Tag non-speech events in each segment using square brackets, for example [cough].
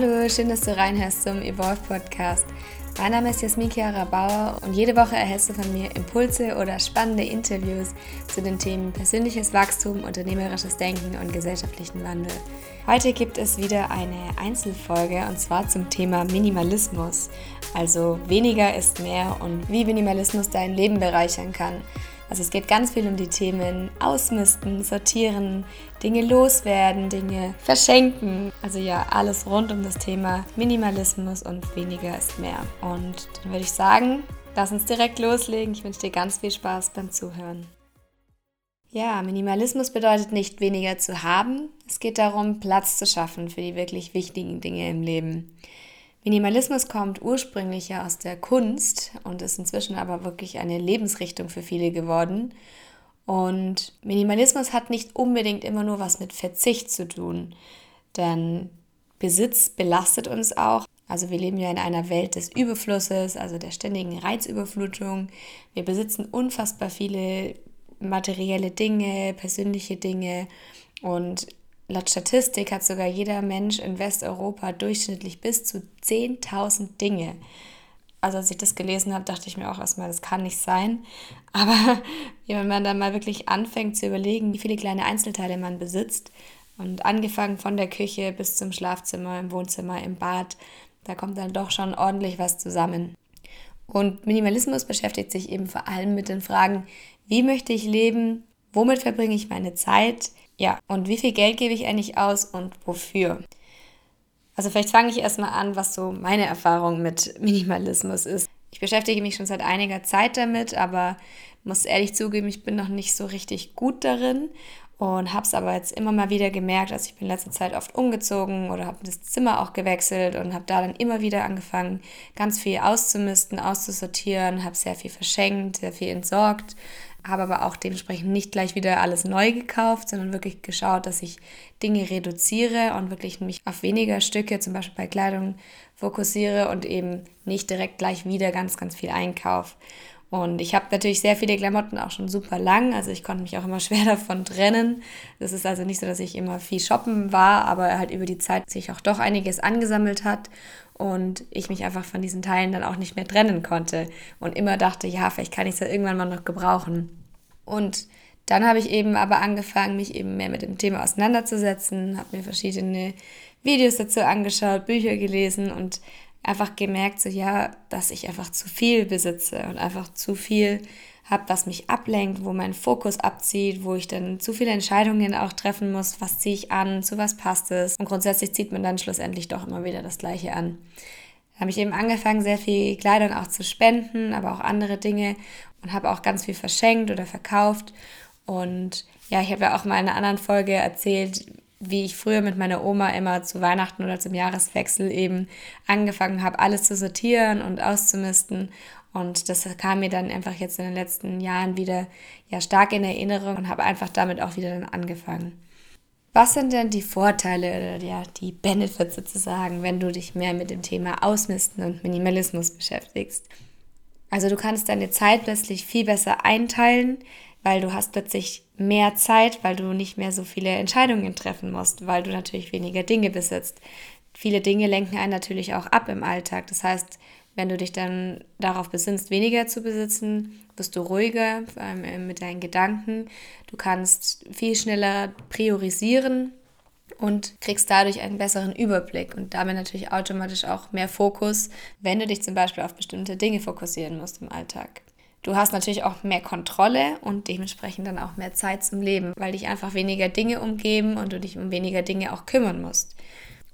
Hallo, schön, dass du reinhörst zum Evolve Podcast. Mein Name ist Jasmin Chiara Bauer und jede Woche erhältst du von mir Impulse oder spannende Interviews zu den Themen persönliches Wachstum, unternehmerisches Denken und gesellschaftlichen Wandel. Heute gibt es wieder eine Einzelfolge und zwar zum Thema Minimalismus. Also weniger ist mehr und wie Minimalismus dein Leben bereichern kann. Also es geht ganz viel um die Themen Ausmisten, Sortieren, Dinge loswerden, Dinge verschenken. Also ja, alles rund um das Thema Minimalismus und weniger ist mehr. Und dann würde ich sagen, lass uns direkt loslegen. Ich wünsche dir ganz viel Spaß beim Zuhören. Ja, Minimalismus bedeutet nicht weniger zu haben. Es geht darum, Platz zu schaffen für die wirklich wichtigen Dinge im Leben. Minimalismus kommt ursprünglich ja aus der Kunst und ist inzwischen aber wirklich eine Lebensrichtung für viele geworden. Und Minimalismus hat nicht unbedingt immer nur was mit Verzicht zu tun, denn Besitz belastet uns auch. Also wir leben ja in einer Welt des Überflusses, also der ständigen Reizüberflutung. Wir besitzen unfassbar viele materielle Dinge, persönliche Dinge und Laut Statistik hat sogar jeder Mensch in Westeuropa durchschnittlich bis zu 10.000 Dinge. Also als ich das gelesen habe, dachte ich mir auch erstmal, das kann nicht sein. Aber [laughs] wenn man dann mal wirklich anfängt zu überlegen, wie viele kleine Einzelteile man besitzt und angefangen von der Küche bis zum Schlafzimmer, im Wohnzimmer, im Bad, da kommt dann doch schon ordentlich was zusammen. Und Minimalismus beschäftigt sich eben vor allem mit den Fragen, wie möchte ich leben, womit verbringe ich meine Zeit, ja, und wie viel Geld gebe ich eigentlich aus und wofür? Also vielleicht fange ich erstmal an, was so meine Erfahrung mit [laughs] Minimalismus ist. Ich beschäftige mich schon seit einiger Zeit damit, aber muss ehrlich zugeben, ich bin noch nicht so richtig gut darin und habe es aber jetzt immer mal wieder gemerkt, also ich bin in letzter Zeit oft umgezogen oder habe das Zimmer auch gewechselt und habe da dann immer wieder angefangen, ganz viel auszumisten, auszusortieren, habe sehr viel verschenkt, sehr viel entsorgt, habe aber auch dementsprechend nicht gleich wieder alles neu gekauft, sondern wirklich geschaut, dass ich Dinge reduziere und wirklich mich auf weniger Stücke, zum Beispiel bei Kleidung, fokussiere und eben nicht direkt gleich wieder ganz, ganz viel einkaufe. Und ich habe natürlich sehr viele Klamotten auch schon super lang, also ich konnte mich auch immer [laughs] schwer davon trennen. Das ist also nicht so, dass ich immer viel shoppen war, aber halt über die Zeit sich auch doch einiges angesammelt hat und ich mich einfach von diesen Teilen dann auch nicht mehr trennen konnte und immer dachte, ja, vielleicht kann ich es ja irgendwann mal noch gebrauchen. Und dann habe ich eben aber angefangen, mich eben mehr mit dem Thema auseinanderzusetzen, habe mir verschiedene Videos dazu angeschaut, Bücher gelesen und einfach gemerkt, so ja, dass ich einfach zu viel besitze und einfach zu viel habe, was mich ablenkt, wo mein Fokus abzieht, wo ich dann zu viele Entscheidungen auch treffen muss, was ziehe ich an, zu was passt es. Und grundsätzlich zieht man dann schlussendlich doch immer wieder das Gleiche an. Da habe ich eben angefangen, sehr viel Kleidung auch zu spenden, aber auch andere Dinge und habe auch ganz viel verschenkt oder verkauft. Und ja, ich habe ja auch mal in einer anderen Folge erzählt, wie ich früher mit meiner Oma immer zu Weihnachten oder zum Jahreswechsel eben angefangen habe, alles zu sortieren und auszumisten. Und das kam mir dann einfach jetzt in den letzten Jahren wieder ja stark in Erinnerung und habe einfach damit auch wieder dann angefangen. Was sind denn die Vorteile oder ja, die Benefits sozusagen, wenn du dich mehr mit dem Thema Ausmisten und Minimalismus beschäftigst? Also du kannst deine Zeit plötzlich viel besser einteilen, weil du hast plötzlich mehr Zeit, weil du nicht mehr so viele Entscheidungen treffen musst, weil du natürlich weniger Dinge besitzt. Viele Dinge lenken einen natürlich auch ab im Alltag. Das heißt, wenn du dich dann darauf besinnst, weniger zu besitzen, wirst du ruhiger äh, mit deinen Gedanken. Du kannst viel schneller priorisieren und kriegst dadurch einen besseren Überblick und damit natürlich automatisch auch mehr Fokus, wenn du dich zum Beispiel auf bestimmte Dinge fokussieren musst im Alltag. Du hast natürlich auch mehr Kontrolle und dementsprechend dann auch mehr Zeit zum Leben, weil dich einfach weniger Dinge umgeben und du dich um weniger Dinge auch kümmern musst.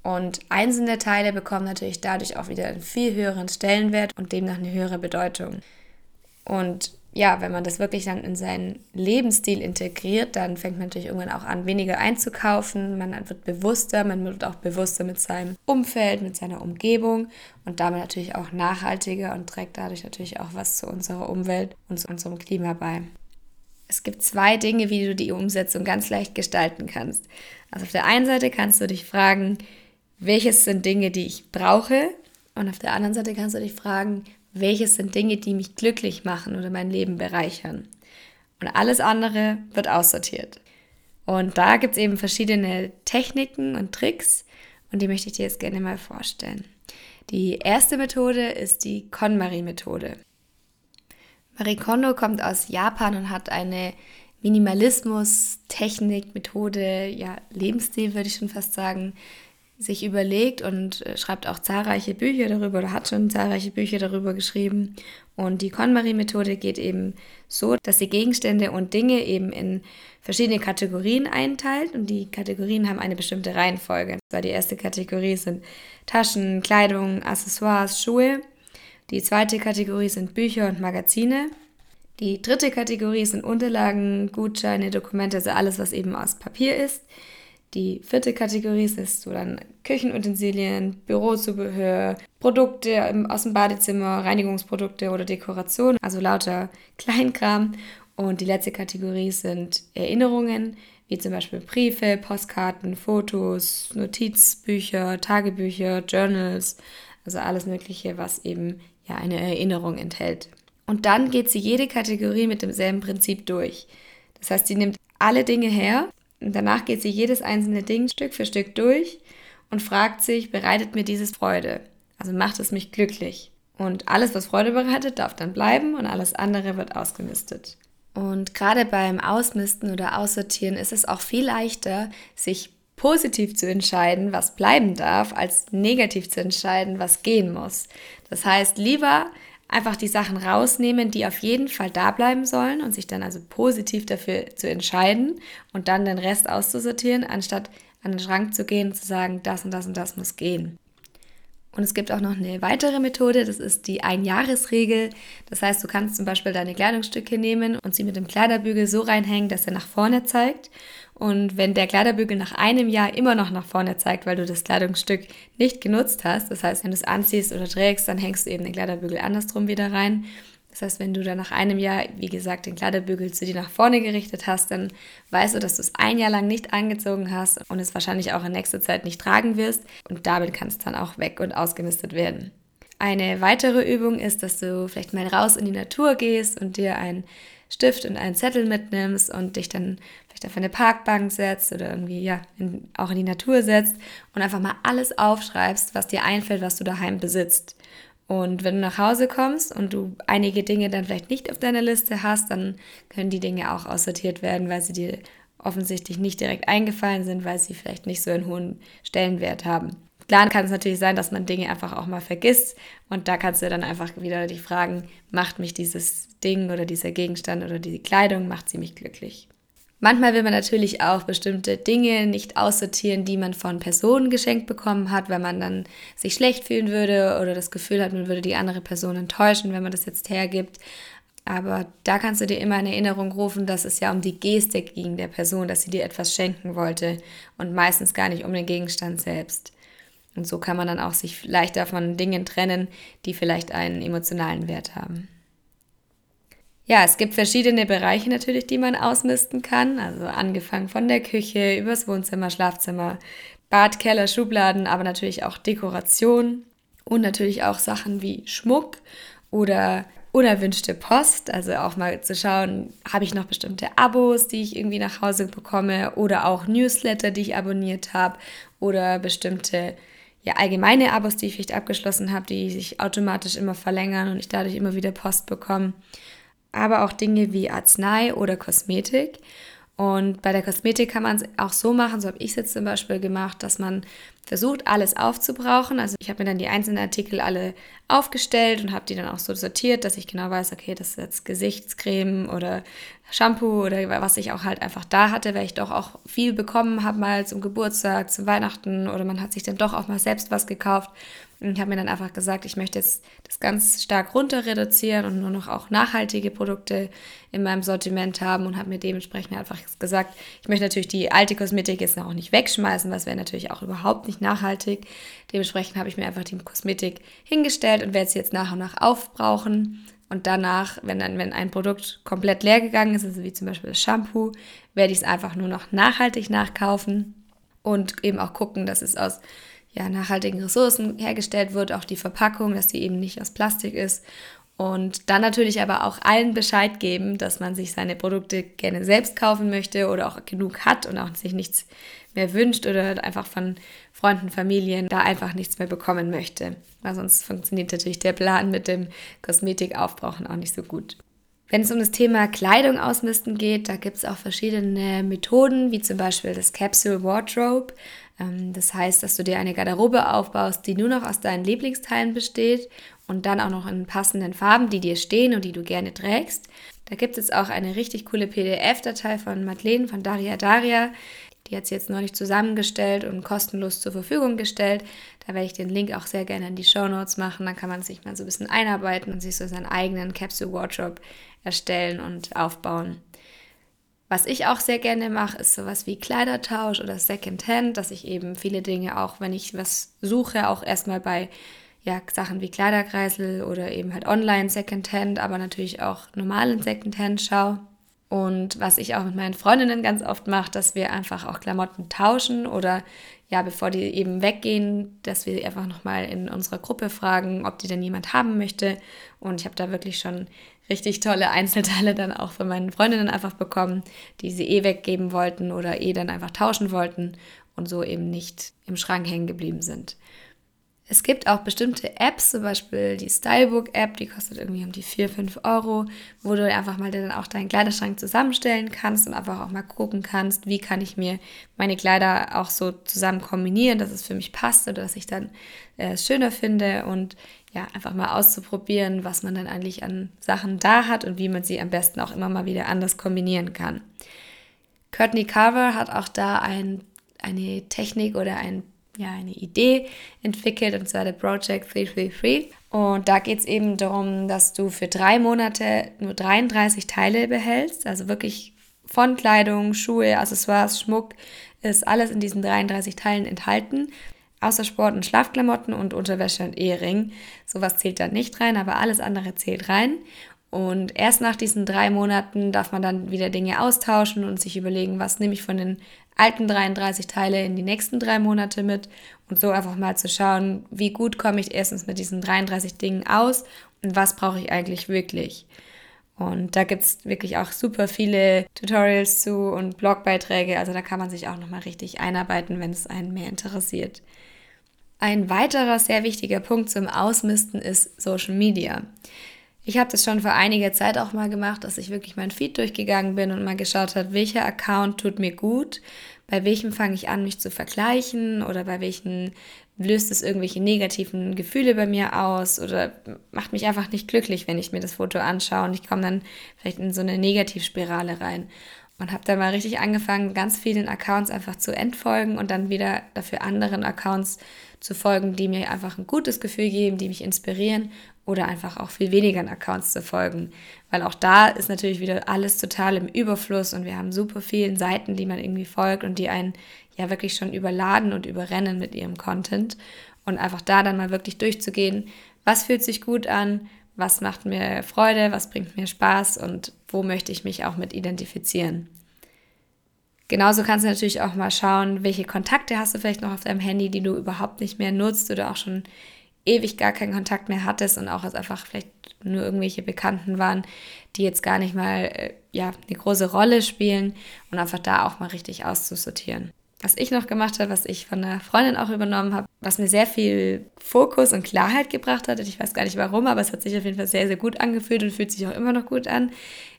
Und einzelne Teile bekommen natürlich dadurch auch wieder einen viel höheren Stellenwert und demnach eine höhere Bedeutung. Und ja, wenn man das wirklich dann in seinen Lebensstil integriert, dann fängt man natürlich irgendwann auch an, weniger einzukaufen. Man wird bewusster, man wird auch bewusster mit seinem Umfeld, mit seiner Umgebung und damit natürlich auch nachhaltiger und trägt dadurch natürlich auch was zu unserer Umwelt und zu unserem Klima bei. Es gibt zwei Dinge, wie du die Umsetzung ganz leicht gestalten kannst. Also auf der einen Seite kannst du dich fragen, welches sind Dinge, die ich brauche? Und auf der anderen Seite kannst du dich fragen, welches sind Dinge, die mich glücklich machen oder mein Leben bereichern. Und alles andere wird aussortiert. Und da gibt es eben verschiedene Techniken und Tricks. und die möchte ich dir jetzt gerne mal vorstellen. Die erste Methode ist die KonMari-Methode. Marie Kondo kommt aus Japan und hat eine Minimalismus, Technik, Methode, ja, Lebensstil würde ich schon fast sagen, sich überlegt und äh, schreibt auch zahlreiche Bücher darüber oder hat schon zahlreiche Bücher darüber geschrieben. Und die KonMari-Methode geht eben so, dass sie Gegenstände und Dinge eben in verschiedene Kategorien einteilt und die Kategorien haben eine bestimmte Reihenfolge. Die erste Kategorie sind Taschen, Kleidung, Accessoires, Schuhe. Die zweite Kategorie sind Bücher und Magazine. Die dritte Kategorie sind Unterlagen, Gutscheine, Dokumente, also alles, was eben aus Papier ist. Die vierte Kategorie ist so dann Küchenutensilien, Bürozubehör, Produkte aus dem Badezimmer, Reinigungsprodukte oder Dekoration, also lauter Kleinkram. Und die letzte Kategorie sind Erinnerungen, wie zum Beispiel Briefe, Postkarten, Fotos, Notizbücher, Tagebücher, Journals, also alles Mögliche, was eben ja eine Erinnerung enthält. Und dann geht sie jede Kategorie mit demselben Prinzip durch. Das heißt, sie nimmt alle Dinge her und danach geht sie jedes einzelne Ding Stück für Stück durch und fragt sich, bereitet mir dieses Freude? Also macht es mich glücklich? Und alles, was Freude bereitet, darf dann bleiben und alles andere wird ausgemistet. Und gerade beim Ausmisten oder Aussortieren ist es auch viel leichter, sich positiv zu entscheiden, was bleiben darf, als negativ zu entscheiden, was gehen muss. Das heißt, lieber einfach die Sachen rausnehmen, die auf jeden Fall da bleiben sollen und sich dann also positiv dafür zu entscheiden und dann den Rest auszusortieren, anstatt an den Schrank zu gehen und zu sagen, das und das und das muss gehen. Und es gibt auch noch eine weitere Methode, das ist die Einjahresregel. Das heißt, du kannst zum Beispiel deine Kleidungsstücke nehmen und sie mit dem Kleiderbügel so reinhängen, dass er nach vorne zeigt. Und wenn der Kleiderbügel nach einem Jahr immer noch nach vorne zeigt, weil du das Kleidungsstück nicht genutzt hast, das heißt, wenn du es anziehst oder trägst, dann hängst du eben den Kleiderbügel andersrum wieder rein. Das heißt, wenn du dann nach einem Jahr, wie gesagt, den Kleiderbügel zu dir nach vorne gerichtet hast, dann weißt du, dass du es ein Jahr lang nicht angezogen hast und es wahrscheinlich auch in nächster Zeit nicht tragen wirst. Und damit kann es dann auch weg und ausgemistet werden. Eine weitere Übung ist, dass du vielleicht mal raus in die Natur gehst und dir einen Stift und einen Zettel mitnimmst und dich dann vielleicht auf eine Parkbank setzt oder irgendwie ja in, auch in die Natur setzt und einfach mal alles aufschreibst, was dir einfällt, was du daheim besitzt. Und wenn du nach Hause kommst und du einige Dinge dann vielleicht nicht auf deiner Liste hast, dann können die Dinge auch aussortiert werden, weil sie dir offensichtlich nicht direkt eingefallen sind, weil sie vielleicht nicht so einen hohen Stellenwert haben. Klar kann es natürlich sein, dass man Dinge einfach auch mal vergisst und da kannst du dann einfach wieder dich fragen, macht mich dieses Ding oder dieser Gegenstand oder diese Kleidung, macht sie mich glücklich? Manchmal will man natürlich auch bestimmte Dinge nicht aussortieren, die man von Personen geschenkt bekommen hat, weil man dann sich schlecht fühlen würde oder das Gefühl hat, man würde die andere Person enttäuschen, wenn man das jetzt hergibt. Aber da kannst du dir immer in Erinnerung rufen, dass es ja um die Gestik ging der Person, dass sie dir etwas schenken wollte und meistens gar nicht um den Gegenstand selbst. Und so kann man dann auch sich leichter von Dingen trennen, die vielleicht einen emotionalen Wert haben. Ja, es gibt verschiedene Bereiche natürlich, die man ausmisten kann. Also angefangen von der Küche übers Wohnzimmer, Schlafzimmer, Bad, Keller, Schubladen, aber natürlich auch Dekoration und natürlich auch Sachen wie Schmuck oder unerwünschte Post. Also auch mal zu schauen, habe ich noch bestimmte Abos, die ich irgendwie nach Hause bekomme oder auch Newsletter, die ich abonniert habe oder bestimmte ja, allgemeine Abos, die ich vielleicht abgeschlossen habe, die sich automatisch immer verlängern und ich dadurch immer wieder Post bekomme aber auch Dinge wie Arznei oder Kosmetik. Und bei der Kosmetik kann man es auch so machen, so habe ich es jetzt zum Beispiel gemacht, dass man versucht, alles aufzubrauchen. Also ich habe mir dann die einzelnen Artikel alle aufgestellt und habe die dann auch so sortiert, dass ich genau weiß, okay, das ist jetzt Gesichtscreme oder Shampoo oder was ich auch halt einfach da hatte, weil ich doch auch viel bekommen habe mal zum Geburtstag, zu Weihnachten oder man hat sich dann doch auch mal selbst was gekauft. Und ich habe mir dann einfach gesagt, ich möchte jetzt das ganz stark runter reduzieren und nur noch auch nachhaltige Produkte in meinem Sortiment haben und habe mir dementsprechend einfach gesagt, ich möchte natürlich die alte Kosmetik jetzt noch nicht wegschmeißen, was wäre natürlich auch überhaupt nicht nachhaltig. Dementsprechend habe ich mir einfach die Kosmetik hingestellt und werde sie jetzt nach und nach aufbrauchen. Und danach, wenn dann, wenn ein Produkt komplett leer gegangen ist, also wie zum Beispiel das Shampoo, werde ich es einfach nur noch nachhaltig nachkaufen und eben auch gucken, dass es aus ja, nachhaltigen Ressourcen hergestellt wird, auch die Verpackung, dass sie eben nicht aus Plastik ist. Und dann natürlich aber auch allen Bescheid geben, dass man sich seine Produkte gerne selbst kaufen möchte oder auch genug hat und auch sich nichts mehr wünscht oder einfach von Freunden, Familien da einfach nichts mehr bekommen möchte. Weil sonst funktioniert natürlich der Plan mit dem Kosmetikaufbrauchen auch nicht so gut. Wenn es um das Thema Kleidung ausmisten geht, da gibt es auch verschiedene Methoden, wie zum Beispiel das Capsule Wardrobe. Ähm, das heißt, dass du dir eine Garderobe aufbaust, die nur noch aus deinen Lieblingsteilen besteht und dann auch noch in passenden Farben, die dir stehen und die du gerne trägst. Da gibt es auch eine richtig coole PDF-Datei von Madeleine von Daria Daria. Die hat sie jetzt neulich zusammengestellt und kostenlos zur Verfügung gestellt. Da werde ich den Link auch sehr gerne in die Show Notes machen. Dann kann man sich mal so ein bisschen einarbeiten und sich so seinen eigenen Capsule Wardrobe erstellen und aufbauen. Was ich auch sehr gerne mache, ist sowas wie Kleidertausch oder Secondhand, dass ich eben viele Dinge auch, wenn ich was suche, auch erstmal bei ja, Sachen wie Kleiderkreisel oder eben halt online Secondhand, aber natürlich auch normalen Secondhand schaue. Und was ich auch mit meinen Freundinnen ganz oft mache, dass wir einfach auch Klamotten tauschen oder ja, bevor die eben weggehen, dass wir einfach nochmal in unserer Gruppe fragen, ob die denn jemand haben möchte. Und ich habe da wirklich schon richtig tolle Einzelteile dann auch von meinen Freundinnen einfach bekommen, die sie eh weggeben wollten oder eh dann einfach tauschen wollten und so eben nicht im Schrank hängen geblieben sind. Es gibt auch bestimmte Apps, zum Beispiel die Stylebook-App, die kostet irgendwie um die 4, 5 Euro, wo du einfach mal dann auch deinen Kleiderschrank zusammenstellen kannst und einfach auch mal gucken kannst, wie kann ich mir meine Kleider auch so zusammen kombinieren, dass es für mich passt oder dass ich dann äh, es schöner finde und ja, einfach mal auszuprobieren, was man dann eigentlich an Sachen da hat und wie man sie am besten auch immer mal wieder anders kombinieren kann. Courtney Carver hat auch da ein, eine Technik oder ein, ja, eine Idee entwickelt, und zwar der Project 333. Und da geht es eben darum, dass du für drei Monate nur 33 Teile behältst, also wirklich von Kleidung, Schuhe, Accessoires, Schmuck, ist alles in diesen 33 Teilen enthalten außer Sport- und Schlafklamotten und Unterwäsche und Ehering. Sowas zählt da nicht rein, aber alles andere zählt rein. Und erst nach diesen drei Monaten darf man dann wieder Dinge austauschen und sich überlegen, was nehme ich von den alten 33 Teile in die nächsten drei Monate mit und so einfach mal zu schauen, wie gut komme ich erstens mit diesen 33 Dingen aus und was brauche ich eigentlich wirklich. Und da gibt es wirklich auch super viele Tutorials zu und Blogbeiträge. Also da kann man sich auch nochmal richtig einarbeiten, wenn es einen mehr interessiert. Ein weiterer sehr wichtiger Punkt zum Ausmisten ist Social Media. Ich habe das schon vor einiger Zeit auch mal gemacht, dass ich wirklich mein Feed durchgegangen bin und mal geschaut habe, welcher Account tut mir gut, bei welchem fange ich an, mich zu vergleichen oder bei welchen löst es irgendwelche negativen Gefühle bei mir aus oder macht mich einfach nicht glücklich, wenn ich mir das Foto anschaue und ich komme dann vielleicht in so eine Negativspirale rein. Und habe dann mal richtig angefangen, ganz vielen Accounts einfach zu entfolgen und dann wieder dafür anderen Accounts zu folgen, die mir einfach ein gutes Gefühl geben, die mich inspirieren oder einfach auch viel weniger Accounts zu folgen. Weil auch da ist natürlich wieder alles total im Überfluss und wir haben super vielen Seiten, die man irgendwie folgt und die einen ja wirklich schon überladen und überrennen mit ihrem Content. Und einfach da dann mal wirklich durchzugehen, was fühlt sich gut an, was macht mir Freude, was bringt mir Spaß und wo möchte ich mich auch mit identifizieren. Genauso kannst du natürlich auch mal schauen, welche Kontakte hast du vielleicht noch auf deinem Handy, die du überhaupt nicht mehr nutzt oder auch schon ewig gar keinen Kontakt mehr hattest und auch als einfach vielleicht nur irgendwelche Bekannten waren, die jetzt gar nicht mal äh, ja, eine große Rolle spielen und einfach da auch mal richtig auszusortieren was ich noch gemacht habe, was ich von einer Freundin auch übernommen habe, was mir sehr viel Fokus und Klarheit gebracht hat. Ich weiß gar nicht warum, aber es hat sich auf jeden Fall sehr, sehr gut angefühlt und fühlt sich auch immer noch gut an.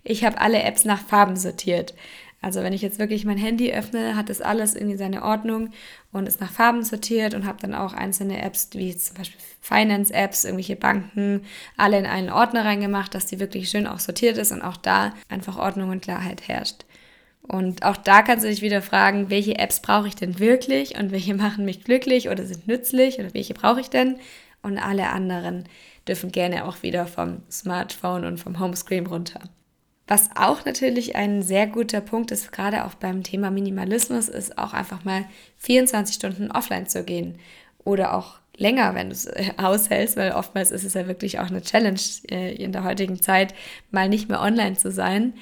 Ich habe alle Apps nach Farben sortiert. Also wenn ich jetzt wirklich mein Handy öffne, hat das alles irgendwie seine Ordnung und ist nach Farben sortiert und habe dann auch einzelne Apps, wie zum Beispiel Finance-Apps, irgendwelche Banken, alle in einen Ordner reingemacht, dass die wirklich schön auch sortiert ist und auch da einfach Ordnung und Klarheit herrscht. Und auch da kannst du dich wieder fragen, welche Apps brauche ich denn wirklich und welche machen mich glücklich oder sind nützlich oder welche brauche ich denn? Und alle anderen dürfen gerne auch wieder vom Smartphone und vom Homescreen runter. Was auch natürlich ein sehr guter Punkt ist, gerade auch beim Thema Minimalismus, ist auch einfach mal 24 Stunden offline zu gehen oder auch länger, wenn du es äh, [laughs] aushältst, weil oftmals ist es ja wirklich auch eine Challenge äh, in der heutigen Zeit, mal nicht mehr online zu sein.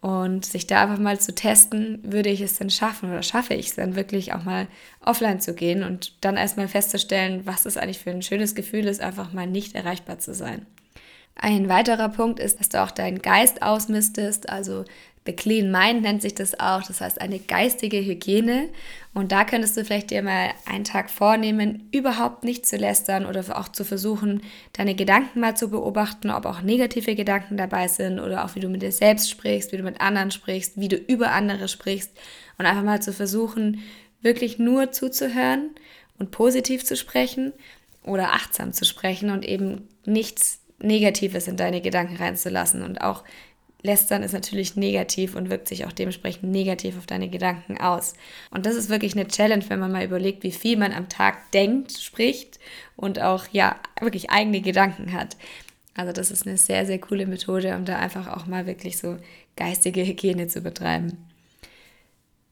Und sich da einfach mal zu testen, würde ich es denn schaffen oder schaffe ich es dann wirklich auch mal offline zu gehen und dann erstmal festzustellen, was es eigentlich für ein schönes Gefühl ist, einfach mal nicht erreichbar zu sein. Ein weiterer Punkt ist, dass du auch deinen Geist ausmistest, also The Clean Mind nennt sich das auch, das heißt eine geistige Hygiene. Und da könntest du vielleicht dir mal einen Tag vornehmen, überhaupt nicht zu lästern oder auch zu versuchen, deine Gedanken mal zu beobachten, ob auch negative Gedanken dabei sind oder auch wie du mit dir selbst sprichst, wie du mit anderen sprichst, wie du über andere sprichst. Und einfach mal zu versuchen, wirklich nur zuzuhören und positiv zu sprechen oder achtsam zu sprechen und eben nichts Negatives in deine Gedanken reinzulassen und auch Lästern ist natürlich negativ und wirkt sich auch dementsprechend negativ auf deine Gedanken aus. Und das ist wirklich eine Challenge, wenn man mal überlegt, wie viel man am Tag denkt, spricht und auch ja wirklich eigene Gedanken hat. Also das ist eine sehr, sehr coole Methode, um da einfach auch mal wirklich so geistige Hygiene zu betreiben.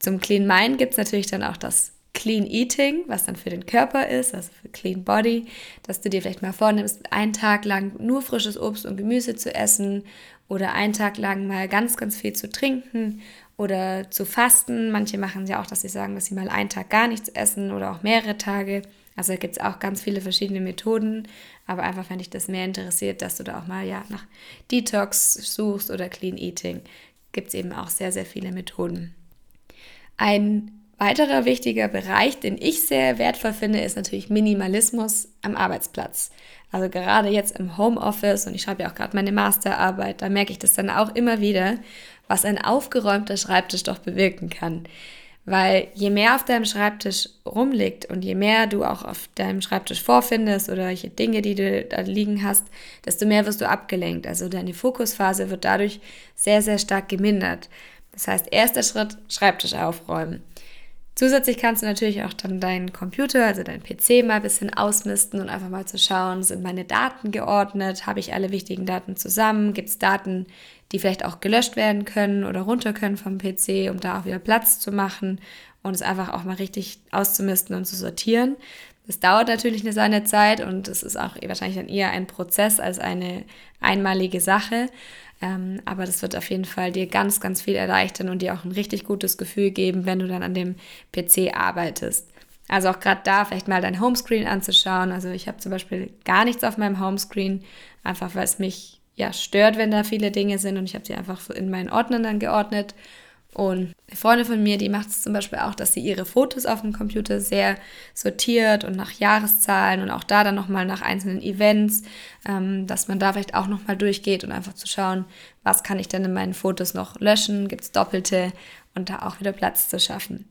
Zum Clean Mind gibt es natürlich dann auch das Clean Eating, was dann für den Körper ist, also für Clean Body, dass du dir vielleicht mal vornimmst, einen Tag lang nur frisches Obst und Gemüse zu essen oder einen Tag lang mal ganz, ganz viel zu trinken oder zu fasten. Manche machen ja auch, dass sie sagen, dass sie mal einen Tag gar nichts essen oder auch mehrere Tage. Also gibt es auch ganz viele verschiedene Methoden, aber einfach, wenn dich das mehr interessiert, dass du da auch mal ja nach Detox suchst oder Clean Eating, gibt es eben auch sehr, sehr viele Methoden. Ein weiterer wichtiger Bereich, den ich sehr wertvoll finde, ist natürlich Minimalismus am Arbeitsplatz. Also gerade jetzt im Homeoffice und ich schreibe ja auch gerade meine Masterarbeit, da merke ich das dann auch immer wieder, was ein aufgeräumter Schreibtisch doch bewirken kann. Weil je mehr auf deinem Schreibtisch rumliegt und je mehr du auch auf deinem Schreibtisch vorfindest oder welche Dinge, die du da liegen hast, desto mehr wirst du abgelenkt. Also deine Fokusphase wird dadurch sehr, sehr stark gemindert. Das heißt, erster Schritt, Schreibtisch aufräumen. Zusätzlich kannst du natürlich auch dann deinen Computer, also deinen PC mal ein bisschen ausmisten und einfach mal zu schauen, sind meine Daten geordnet, habe ich alle wichtigen Daten zusammen, gibt es Daten, die vielleicht auch gelöscht werden können oder runter können vom PC, um da auch wieder Platz zu machen und es einfach auch mal richtig auszumisten und zu sortieren. Das dauert natürlich eine seine Zeit und es ist auch wahrscheinlich dann eher ein Prozess als eine einmalige Sache. Ähm, aber das wird auf jeden Fall dir ganz, ganz viel erleichtern und dir auch ein richtig gutes Gefühl geben, wenn du dann an dem PC arbeitest. Also auch gerade da vielleicht mal dein Homescreen anzuschauen. Also ich habe zum Beispiel gar nichts auf meinem Homescreen, einfach weil es mich ja stört, wenn da viele Dinge sind und ich habe sie einfach in meinen Ordnern dann geordnet und eine Freundin von mir, die macht es zum Beispiel auch, dass sie ihre Fotos auf dem Computer sehr sortiert und nach Jahreszahlen und auch da dann nochmal nach einzelnen Events, ähm, dass man da vielleicht auch nochmal durchgeht und einfach zu schauen, was kann ich denn in meinen Fotos noch löschen, gibt es doppelte und da auch wieder Platz zu schaffen.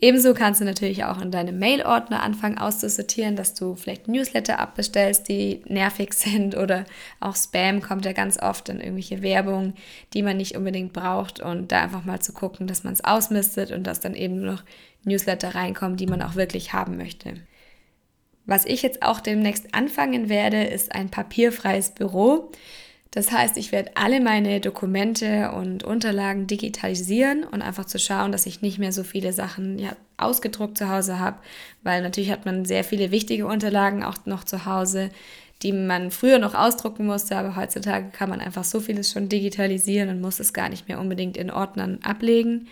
Ebenso kannst du natürlich auch in deinem Mail-Ordner anfangen auszusortieren, dass du vielleicht Newsletter abbestellst, die nervig [laughs] sind oder auch Spam kommt ja ganz oft in irgendwelche Werbung, die man nicht unbedingt braucht und da einfach mal zu gucken, dass man es ausmistet und dass dann eben noch Newsletter reinkommen, die man auch wirklich haben möchte. Was ich jetzt auch demnächst anfangen werde, ist ein papierfreies Büro. Das heißt, ich werde alle meine Dokumente und Unterlagen digitalisieren und einfach zu schauen, dass ich nicht mehr so viele Sachen ja, ausgedruckt zu Hause habe, weil natürlich hat man sehr viele wichtige Unterlagen auch noch zu Hause, die man früher noch ausdrucken musste, aber heutzutage kann man einfach so vieles schon digitalisieren und muss es gar nicht mehr unbedingt in Ordnern ablegen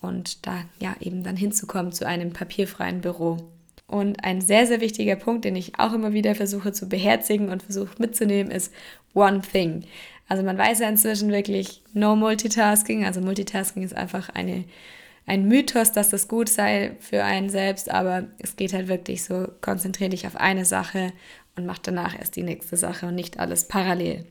und da ja eben dann hinzukommen zu einem papierfreien Büro. Und ein sehr, sehr wichtiger Punkt, den ich auch immer wieder versuche zu beherzigen und versuche mitzunehmen, ist One Thing. Also man weiß ja inzwischen wirklich No Multitasking. Also Multitasking ist einfach eine, ein Mythos, dass das gut sei für einen selbst, aber es geht halt wirklich so, konzentriere dich auf eine Sache und mach danach erst die nächste Sache und nicht alles parallel.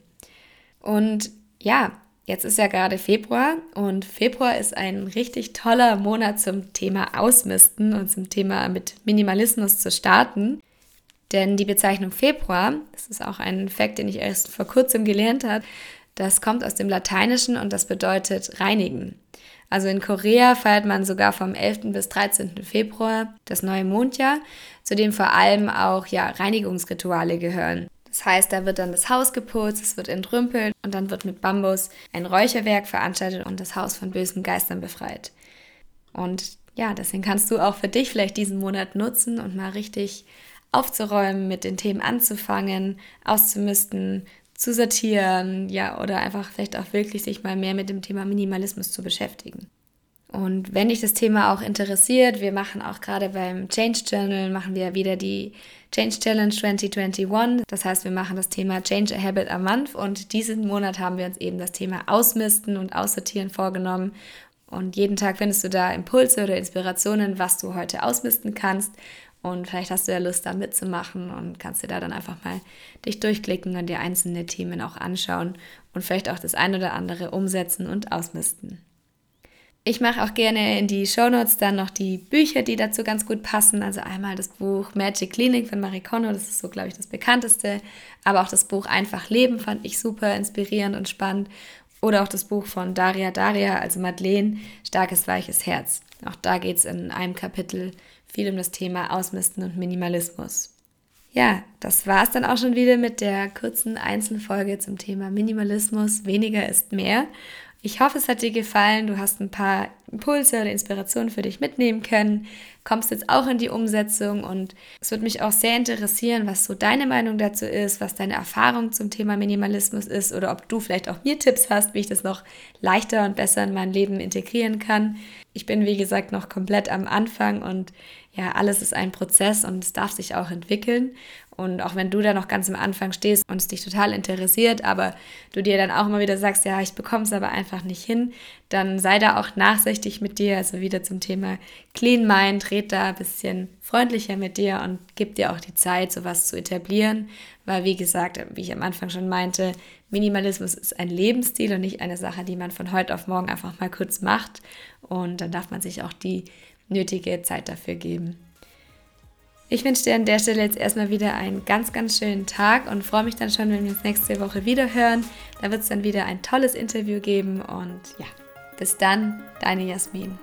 Und ja, Jetzt ist ja gerade Februar und Februar ist ein richtig toller Monat zum Thema Ausmisten und zum Thema mit Minimalismus zu starten. Denn die Bezeichnung Februar, das ist auch ein Fakt, den ich erst vor kurzem gelernt habe, das kommt aus dem Lateinischen und das bedeutet reinigen. Also in Korea feiert man sogar vom 11. bis 13. Februar das neue Mondjahr, zu dem vor allem auch ja, Reinigungsrituale gehören. Das heißt, da wird dann das Haus geputzt, es wird entrümpelt und dann wird mit Bambus ein Räucherwerk veranstaltet und das Haus von bösen Geistern befreit. Und ja, deswegen kannst du auch für dich vielleicht diesen Monat nutzen und mal richtig aufzuräumen, mit den Themen anzufangen, auszumisten, zu sortieren, ja, oder einfach vielleicht auch wirklich sich mal mehr mit dem Thema Minimalismus zu beschäftigen. Und wenn dich das Thema auch interessiert, wir machen auch gerade beim Change Journal, machen wir wieder die Change Challenge 2021. Das heißt, wir machen das Thema Change a Habit a Month und diesen Monat haben wir uns eben das Thema Ausmisten und Aussortieren vorgenommen. Und jeden Tag findest du da Impulse oder Inspirationen, was du heute ausmisten kannst. Und vielleicht hast du ja Lust, da mitzumachen und kannst dir da dann einfach mal dich durchklicken und dir einzelne Themen auch anschauen und vielleicht auch das ein oder andere umsetzen und ausmisten. Ich mache auch gerne in die Shownotes dann noch die Bücher, die dazu ganz gut passen. Also einmal das Buch Magic Clinic von Marie Kondo, das ist so, glaube ich, das bekannteste. Aber auch das Buch Einfach Leben fand ich super inspirierend und spannend. Oder auch das Buch von Daria Daria, also Madeleine, Starkes Weiches Herz. Auch da geht es in einem Kapitel viel um das Thema Ausmisten und Minimalismus. Ja, das war es dann auch schon wieder mit der kurzen Einzelfolge zum Thema Minimalismus. Weniger ist mehr. Ich hoffe, es hat dir gefallen. Du hast ein paar Impulse oder Inspirationen für dich mitnehmen können. Kommst jetzt auch in die Umsetzung und es würde mich auch sehr interessieren, was so deine Meinung dazu ist, was deine Erfahrung zum Thema Minimalismus ist oder ob du vielleicht auch mir Tipps hast, wie ich das noch leichter und besser in mein Leben integrieren kann. Ich bin, wie gesagt, noch komplett am Anfang und ja, alles ist ein Prozess und es darf sich auch entwickeln. Und auch wenn du da noch ganz am Anfang stehst und es dich total interessiert, aber du dir dann auch immer wieder sagst, ja, ich bekomme es aber einfach nicht hin, dann sei da auch nachsichtig mit dir. Also wieder zum Thema Clean Mind, red da ein bisschen freundlicher mit dir und gib dir auch die Zeit, sowas zu etablieren. Weil, wie gesagt, wie ich am Anfang schon meinte, Minimalismus ist ein Lebensstil und nicht eine Sache, die man von heute auf morgen einfach mal kurz macht. Und dann darf man sich auch die nötige Zeit dafür geben. Ich wünsche dir an der Stelle jetzt erstmal wieder einen ganz, ganz schönen Tag und freue mich dann schon, wenn wir uns nächste Woche wieder hören. Da wird es dann wieder ein tolles Interview geben und ja, bis dann, deine Jasmin.